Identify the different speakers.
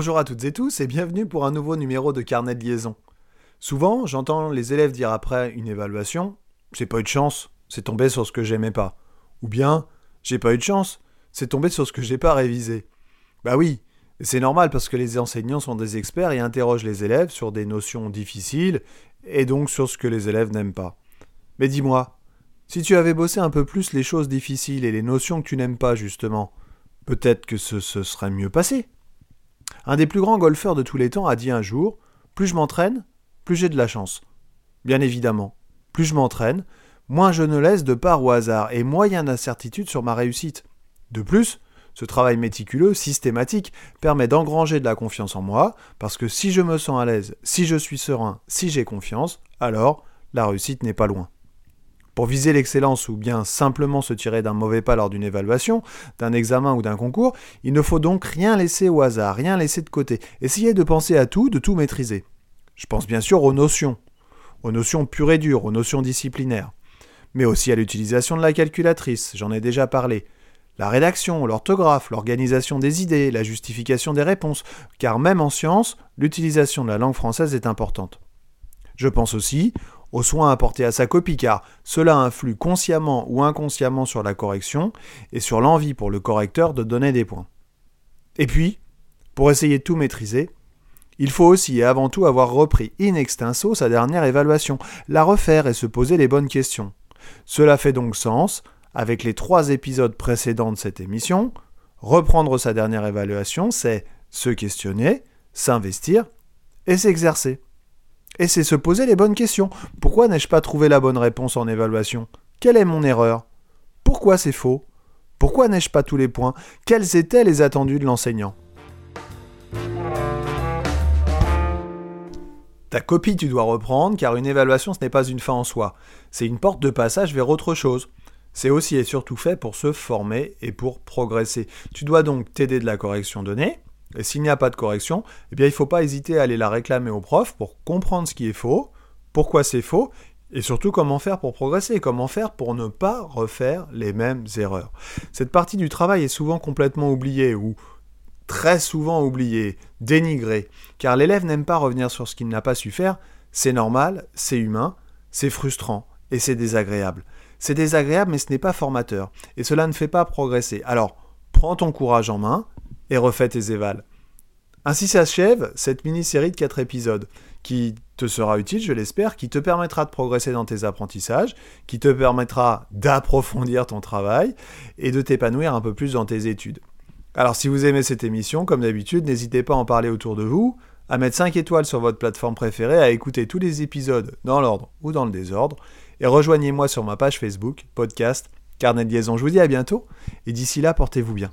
Speaker 1: Bonjour à toutes et tous et bienvenue pour un nouveau numéro de Carnet de liaison. Souvent, j'entends les élèves dire après une évaluation C'est pas eu de chance, c'est tombé sur ce que j'aimais pas. Ou bien J'ai pas eu de chance, c'est tombé sur ce que j'ai pas révisé. Bah oui, c'est normal parce que les enseignants sont des experts et interrogent les élèves sur des notions difficiles et donc sur ce que les élèves n'aiment pas. Mais dis-moi, si tu avais bossé un peu plus les choses difficiles et les notions que tu n'aimes pas justement, peut-être que ce se serait mieux passé. Un des plus grands golfeurs de tous les temps a dit un jour Plus je m'entraîne, plus j'ai de la chance. Bien évidemment, plus je m'entraîne, moins je ne laisse de part au hasard et moyen d'incertitude sur ma réussite. De plus, ce travail méticuleux, systématique, permet d'engranger de la confiance en moi, parce que si je me sens à l'aise, si je suis serein, si j'ai confiance, alors la réussite n'est pas loin. Pour viser l'excellence ou bien simplement se tirer d'un mauvais pas lors d'une évaluation, d'un examen ou d'un concours, il ne faut donc rien laisser au hasard, rien laisser de côté. Essayez de penser à tout, de tout maîtriser. Je pense bien sûr aux notions, aux notions pures et dures, aux notions disciplinaires, mais aussi à l'utilisation de la calculatrice, j'en ai déjà parlé, la rédaction, l'orthographe, l'organisation des idées, la justification des réponses, car même en science, l'utilisation de la langue française est importante. Je pense aussi aux soins apportés à sa copie, car cela influe consciemment ou inconsciemment sur la correction et sur l'envie pour le correcteur de donner des points. Et puis, pour essayer de tout maîtriser, il faut aussi et avant tout avoir repris in extenso sa dernière évaluation, la refaire et se poser les bonnes questions. Cela fait donc sens avec les trois épisodes précédents de cette émission. Reprendre sa dernière évaluation, c'est se questionner, s'investir et s'exercer. Et c'est se poser les bonnes questions. Pourquoi n'ai-je pas trouvé la bonne réponse en évaluation? Quelle est mon erreur? Pourquoi c'est faux? Pourquoi n'ai-je pas tous les points? Quels étaient les attendus de l'enseignant? Ta copie, tu dois reprendre, car une évaluation, ce n'est pas une fin en soi. C'est une porte de passage vers autre chose. C'est aussi et surtout fait pour se former et pour progresser. Tu dois donc t'aider de la correction donnée, et s'il n'y a pas de correction, eh bien il ne faut pas hésiter à aller la réclamer au prof pour comprendre ce qui est faux, pourquoi c'est faux, et surtout comment faire pour progresser, comment faire pour ne pas refaire les mêmes erreurs. Cette partie du travail est souvent complètement oubliée ou très souvent oublié, dénigré, car l'élève n'aime pas revenir sur ce qu'il n'a pas su faire, c'est normal, c'est humain, c'est frustrant et c'est désagréable. C'est désagréable mais ce n'est pas formateur, et cela ne fait pas progresser. Alors, prends ton courage en main et refais tes évals. Ainsi s'achève cette mini-série de 4 épisodes, qui te sera utile, je l'espère, qui te permettra de progresser dans tes apprentissages, qui te permettra d'approfondir ton travail et de t'épanouir un peu plus dans tes études. Alors si vous aimez cette émission, comme d'habitude, n'hésitez pas à en parler autour de vous, à mettre 5 étoiles sur votre plateforme préférée, à écouter tous les épisodes dans l'ordre ou dans le désordre, et rejoignez-moi sur ma page Facebook, podcast, Carnet de liaison. Je vous dis à bientôt, et d'ici là, portez-vous bien.